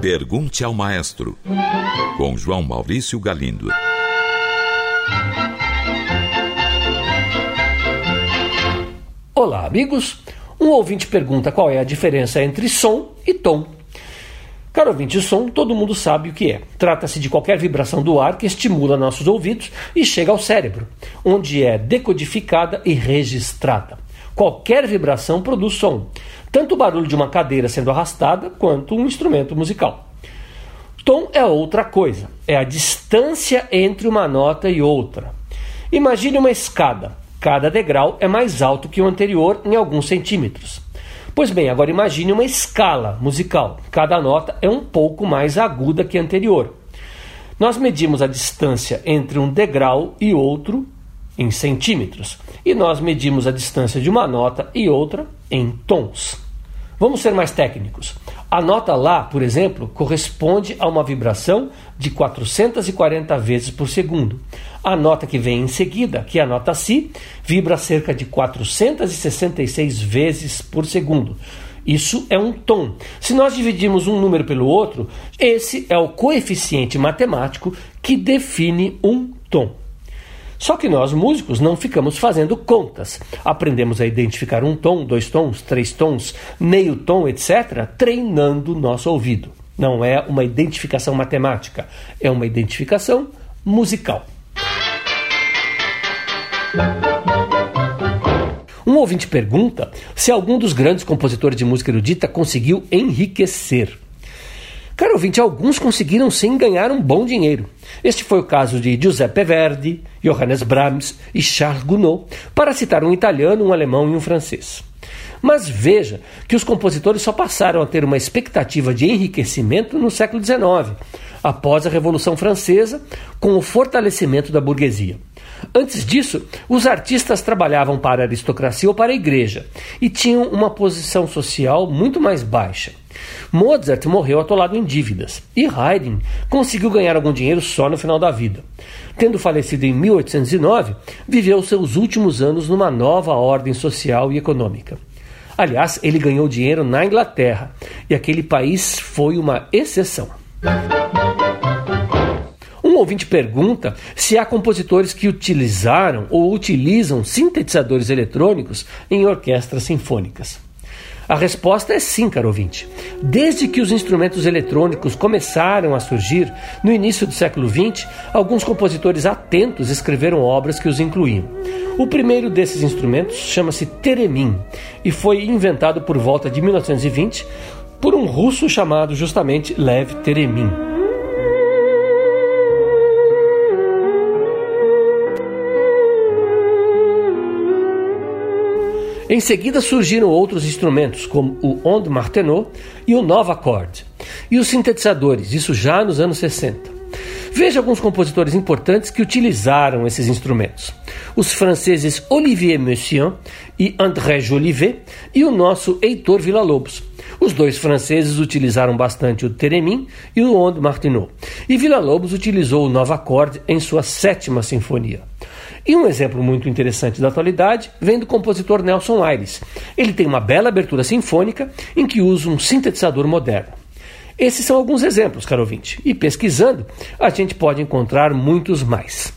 Pergunte ao maestro, com João Maurício Galindo. Olá, amigos. Um ouvinte pergunta qual é a diferença entre som e tom. Caro ouvinte, o som todo mundo sabe o que é. Trata-se de qualquer vibração do ar que estimula nossos ouvidos e chega ao cérebro, onde é decodificada e registrada. Qualquer vibração produz som, tanto o barulho de uma cadeira sendo arrastada quanto um instrumento musical. Tom é outra coisa, é a distância entre uma nota e outra. Imagine uma escada. Cada degrau é mais alto que o anterior em alguns centímetros. Pois bem, agora imagine uma escala musical. Cada nota é um pouco mais aguda que a anterior. Nós medimos a distância entre um degrau e outro em centímetros, e nós medimos a distância de uma nota e outra em tons. Vamos ser mais técnicos. A nota Lá, por exemplo, corresponde a uma vibração de 440 vezes por segundo. A nota que vem em seguida, que é a nota Si, vibra cerca de 466 vezes por segundo. Isso é um tom. Se nós dividirmos um número pelo outro, esse é o coeficiente matemático que define um tom. Só que nós, músicos, não ficamos fazendo contas. Aprendemos a identificar um tom, dois tons, três tons, meio tom, etc., treinando nosso ouvido. Não é uma identificação matemática, é uma identificação musical. Um ouvinte pergunta se algum dos grandes compositores de música erudita conseguiu enriquecer. Caro ouvinte, alguns conseguiram sim ganhar um bom dinheiro. Este foi o caso de Giuseppe Verdi, Johannes Brahms e Charles Gounod, para citar um italiano, um alemão e um francês. Mas veja que os compositores só passaram a ter uma expectativa de enriquecimento no século XIX, após a Revolução Francesa, com o fortalecimento da burguesia. Antes disso, os artistas trabalhavam para a aristocracia ou para a igreja e tinham uma posição social muito mais baixa. Mozart morreu atolado em dívidas e Haydn conseguiu ganhar algum dinheiro só no final da vida. Tendo falecido em 1809, viveu seus últimos anos numa nova ordem social e econômica. Aliás, ele ganhou dinheiro na Inglaterra e aquele país foi uma exceção. Ouvinte pergunta se há compositores que utilizaram ou utilizam sintetizadores eletrônicos em orquestras sinfônicas. A resposta é sim, caro ouvinte. Desde que os instrumentos eletrônicos começaram a surgir, no início do século XX, alguns compositores atentos escreveram obras que os incluíam. O primeiro desses instrumentos chama-se Teremin e foi inventado por volta de 1920 por um russo chamado justamente Lev Teremin. Em seguida surgiram outros instrumentos, como o Onde Martenot e o Nova Chord, e os sintetizadores, isso já nos anos 60. Veja alguns compositores importantes que utilizaram esses instrumentos. Os franceses Olivier Messiaen e André Jolivet e o nosso Heitor Villa-Lobos. Os dois franceses utilizaram bastante o Teremin e o Onde Martenot. E Villa-Lobos utilizou o Nova Chord em sua sétima sinfonia. E um exemplo muito interessante da atualidade vem do compositor Nelson Aires. Ele tem uma bela abertura sinfônica em que usa um sintetizador moderno. Esses são alguns exemplos, caro ouvinte, e pesquisando a gente pode encontrar muitos mais.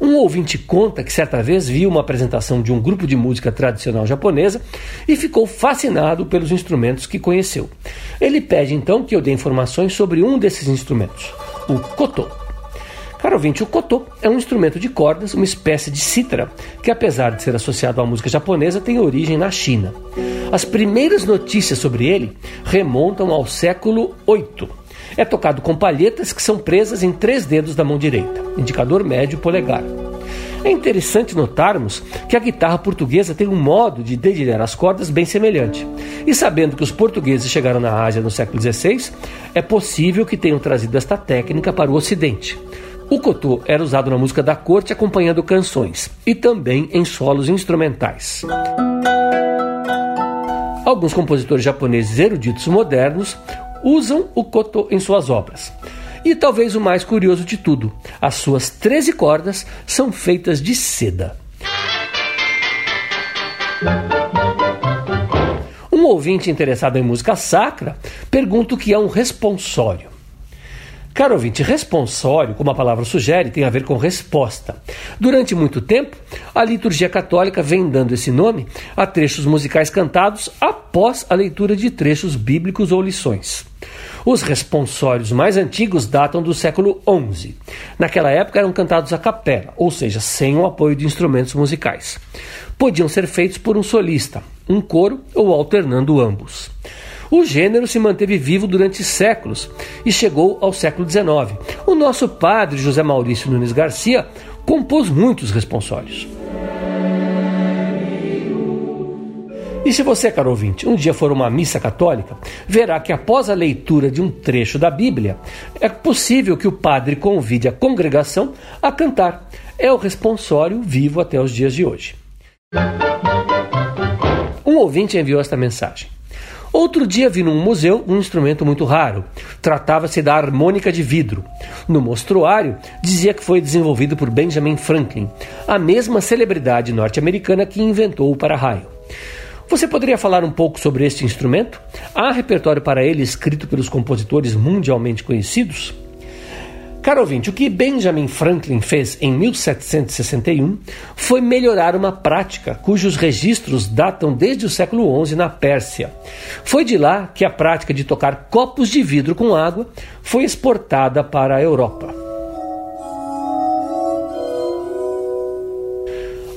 Um ouvinte conta que certa vez viu uma apresentação de um grupo de música tradicional japonesa e ficou fascinado pelos instrumentos que conheceu. Ele pede então que eu dê informações sobre um desses instrumentos o koto. Caro ouvinte, o koto é um instrumento de cordas, uma espécie de cítara, que apesar de ser associado à música japonesa, tem origem na China. As primeiras notícias sobre ele remontam ao século VIII. É tocado com palhetas que são presas em três dedos da mão direita, indicador médio polegar. É interessante notarmos que a guitarra portuguesa tem um modo de dedilhar as cordas bem semelhante. E sabendo que os portugueses chegaram na Ásia no século XVI, é possível que tenham trazido esta técnica para o Ocidente. O cotô era usado na música da corte acompanhando canções e também em solos instrumentais. Alguns compositores japoneses eruditos modernos usam o koto em suas obras. E talvez o mais curioso de tudo, as suas 13 cordas são feitas de seda. ouvinte interessado em música sacra pergunta o que é um responsório. Caro ouvinte, responsório, como a palavra sugere, tem a ver com resposta. Durante muito tempo, a liturgia católica vem dando esse nome a trechos musicais cantados após a leitura de trechos bíblicos ou lições. Os responsórios mais antigos datam do século XI. Naquela época eram cantados a capela, ou seja, sem o apoio de instrumentos musicais. Podiam ser feitos por um solista, um coro ou alternando ambos. O gênero se manteve vivo durante séculos e chegou ao século XIX. O nosso padre José Maurício Nunes Garcia compôs muitos responsórios. E se você, caro ouvinte, um dia for uma missa católica, verá que após a leitura de um trecho da Bíblia, é possível que o padre convide a congregação a cantar. É o responsório vivo até os dias de hoje. Um ouvinte enviou esta mensagem. Outro dia vi num museu um instrumento muito raro. Tratava-se da harmônica de vidro. No mostruário, dizia que foi desenvolvido por Benjamin Franklin, a mesma celebridade norte-americana que inventou o para-raio. Você poderia falar um pouco sobre este instrumento? Há repertório para ele escrito pelos compositores mundialmente conhecidos? Caro ouvinte, o que Benjamin Franklin fez em 1761 foi melhorar uma prática cujos registros datam desde o século XI na Pérsia. Foi de lá que a prática de tocar copos de vidro com água foi exportada para a Europa.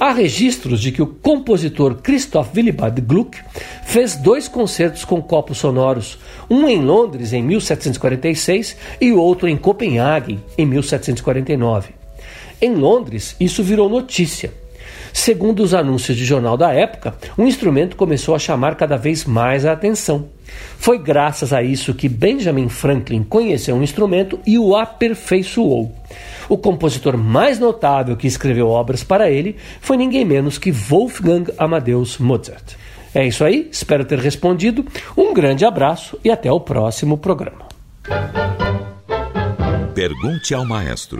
Há registros de que o compositor Christoph Willibald Gluck fez dois concertos com copos sonoros, um em Londres em 1746 e outro em Copenhague em 1749. Em Londres, isso virou notícia. Segundo os anúncios de jornal da época, o instrumento começou a chamar cada vez mais a atenção. Foi graças a isso que Benjamin Franklin conheceu um instrumento e o aperfeiçoou. O compositor mais notável que escreveu obras para ele foi ninguém menos que Wolfgang Amadeus Mozart. É isso aí, espero ter respondido. Um grande abraço e até o próximo programa. Pergunte ao maestro.